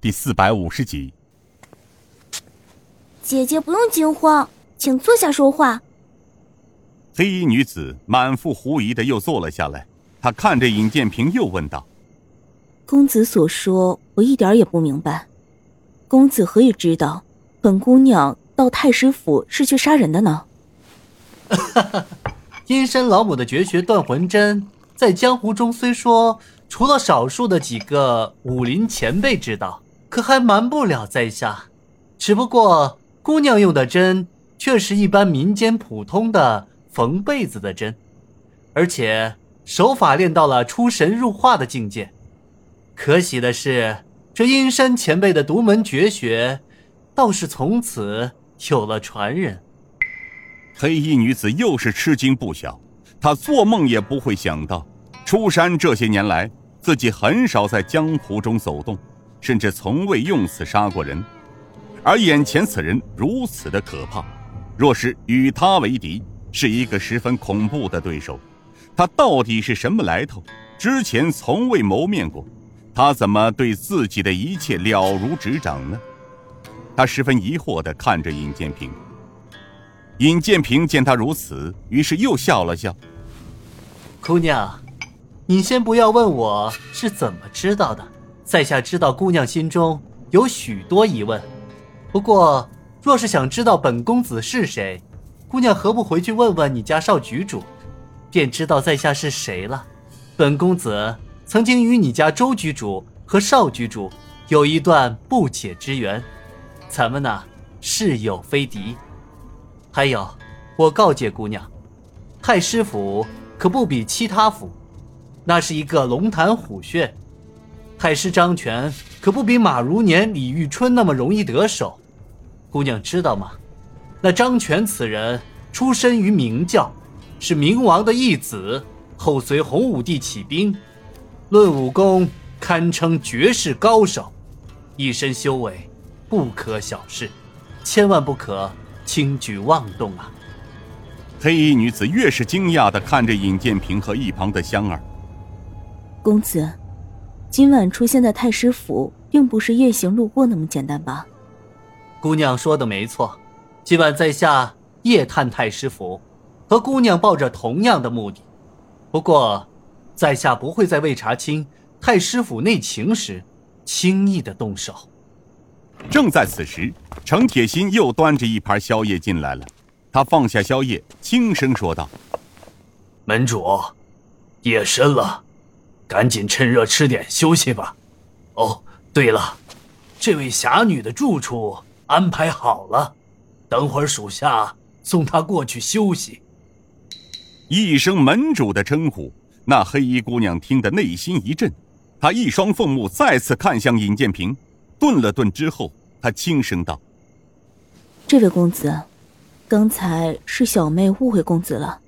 第四百五十集。姐姐不用惊慌，请坐下说话。黑衣女子满腹狐疑的又坐了下来，她看着尹建平，又问道：“公子所说，我一点也不明白。公子何以知道本姑娘到太师府是去杀人的呢？”哈哈，阴山老母的绝学断魂针，在江湖中虽说除了少数的几个武林前辈知道，可还瞒不了在下。只不过。姑娘用的针却是一般民间普通的缝被子的针，而且手法练到了出神入化的境界。可喜的是，这阴山前辈的独门绝学，倒是从此有了传人。黑衣女子又是吃惊不小，她做梦也不会想到，出山这些年来，自己很少在江湖中走动，甚至从未用此杀过人。而眼前此人如此的可怕，若是与他为敌，是一个十分恐怖的对手。他到底是什么来头？之前从未谋面过，他怎么对自己的一切了如指掌呢？他十分疑惑地看着尹建平。尹建平见他如此，于是又笑了笑：“姑娘，你先不要问我是怎么知道的，在下知道姑娘心中有许多疑问。”不过，若是想知道本公子是谁，姑娘何不回去问问你家少局主，便知道在下是谁了。本公子曾经与你家周局主和少局主有一段不解之缘，咱们呢是友非敌。还有，我告诫姑娘，太师府可不比其他府，那是一个龙潭虎穴。太师张全可不比马如年、李玉春那么容易得手，姑娘知道吗？那张全此人出身于明教，是明王的义子，后随洪武帝起兵，论武功堪称绝世高手，一身修为不可小视，千万不可轻举妄动啊！黑衣女子越是惊讶的看着尹建平和一旁的香儿，公子。今晚出现在太师府，并不是夜行路过那么简单吧？姑娘说的没错，今晚在下夜探太师府，和姑娘抱着同样的目的。不过，在下不会在未查清太师府内情时，轻易的动手。正在此时，程铁心又端着一盘宵夜进来了，他放下宵夜，轻声说道：“门主，夜深了。”赶紧趁热吃点休息吧。哦，对了，这位侠女的住处安排好了，等会儿属下送她过去休息。一声门主的称呼，那黑衣姑娘听得内心一震，她一双凤目再次看向尹建平，顿了顿之后，她轻声道：“这位公子，刚才是小妹误会公子了，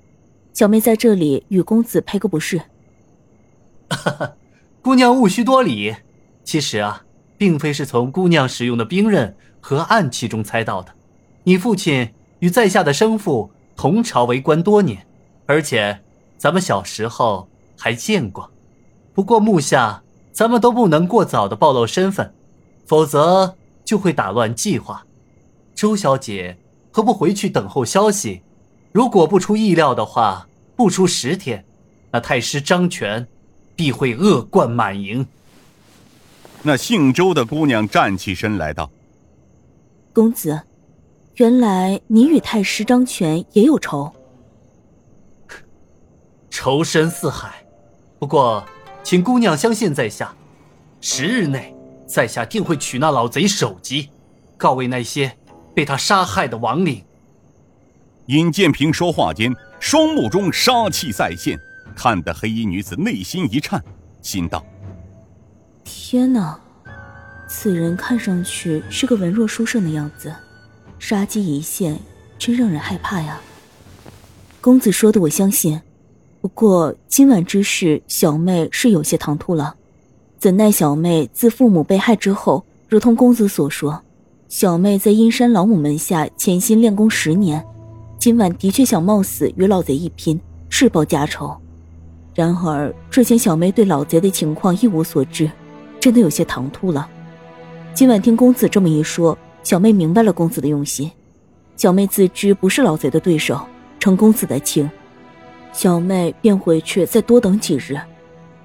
小妹在这里与公子赔个不是。”哈哈，姑娘勿需多礼。其实啊，并非是从姑娘使用的兵刃和暗器中猜到的。你父亲与在下的生父同朝为官多年，而且咱们小时候还见过。不过目下咱们都不能过早的暴露身份，否则就会打乱计划。周小姐，何不回去等候消息？如果不出意料的话，不出十天，那太师张权。必会恶贯满盈。那姓周的姑娘站起身来道：“公子，原来你与太师张权也有仇。仇深似海，不过，请姑娘相信在下，十日内，在下定会取那老贼首级，告慰那些被他杀害的亡灵。”尹建平说话间，双目中杀气再现。看得黑衣女子内心一颤，心道：“天哪，此人看上去是个文弱书生的样子，杀机一现，真让人害怕呀。”公子说的我相信，不过今晚之事，小妹是有些唐突了。怎奈小妹自父母被害之后，如同公子所说，小妹在阴山老母门下潜心练功十年，今晚的确想冒死与老贼一拼，誓报家仇。然而，之前小妹对老贼的情况一无所知，真的有些唐突了。今晚听公子这么一说，小妹明白了公子的用心。小妹自知不是老贼的对手，承公子的情，小妹便回去再多等几日。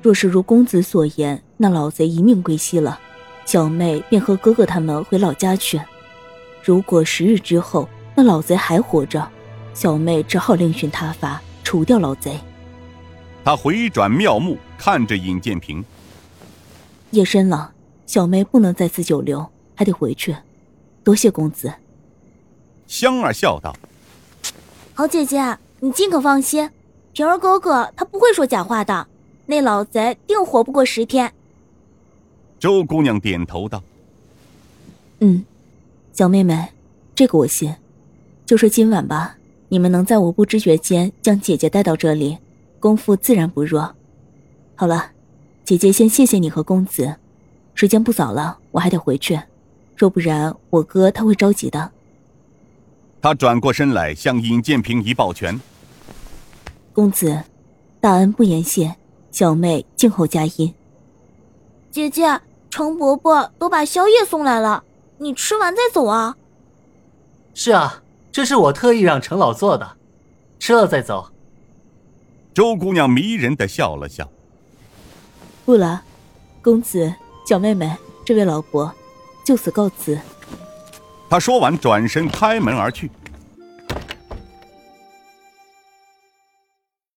若是如公子所言，那老贼一命归西了，小妹便和哥哥他们回老家去。如果十日之后那老贼还活着，小妹只好另寻他法除掉老贼。他回转妙目，看着尹建平。夜深了，小妹不能在此久留，还得回去。多谢公子。香儿笑道：“好姐姐，你尽可放心，平儿哥哥他不会说假话的，那老贼定活不过十天。”周姑娘点头道：“嗯，小妹妹，这个我信。就说今晚吧，你们能在我不知觉间将姐姐带到这里。”功夫自然不弱。好了，姐姐先谢谢你和公子。时间不早了，我还得回去，若不然我哥他会着急的。他转过身来，向尹建平一抱拳：“公子，大恩不言谢，小妹静候佳音。”姐姐，程伯伯都把宵夜送来了，你吃完再走啊。是啊，这是我特意让程老做的，吃了再走。周姑娘迷人的笑了笑。不了，公子，小妹妹，这位老伯，就此告辞。他说完，转身开门而去。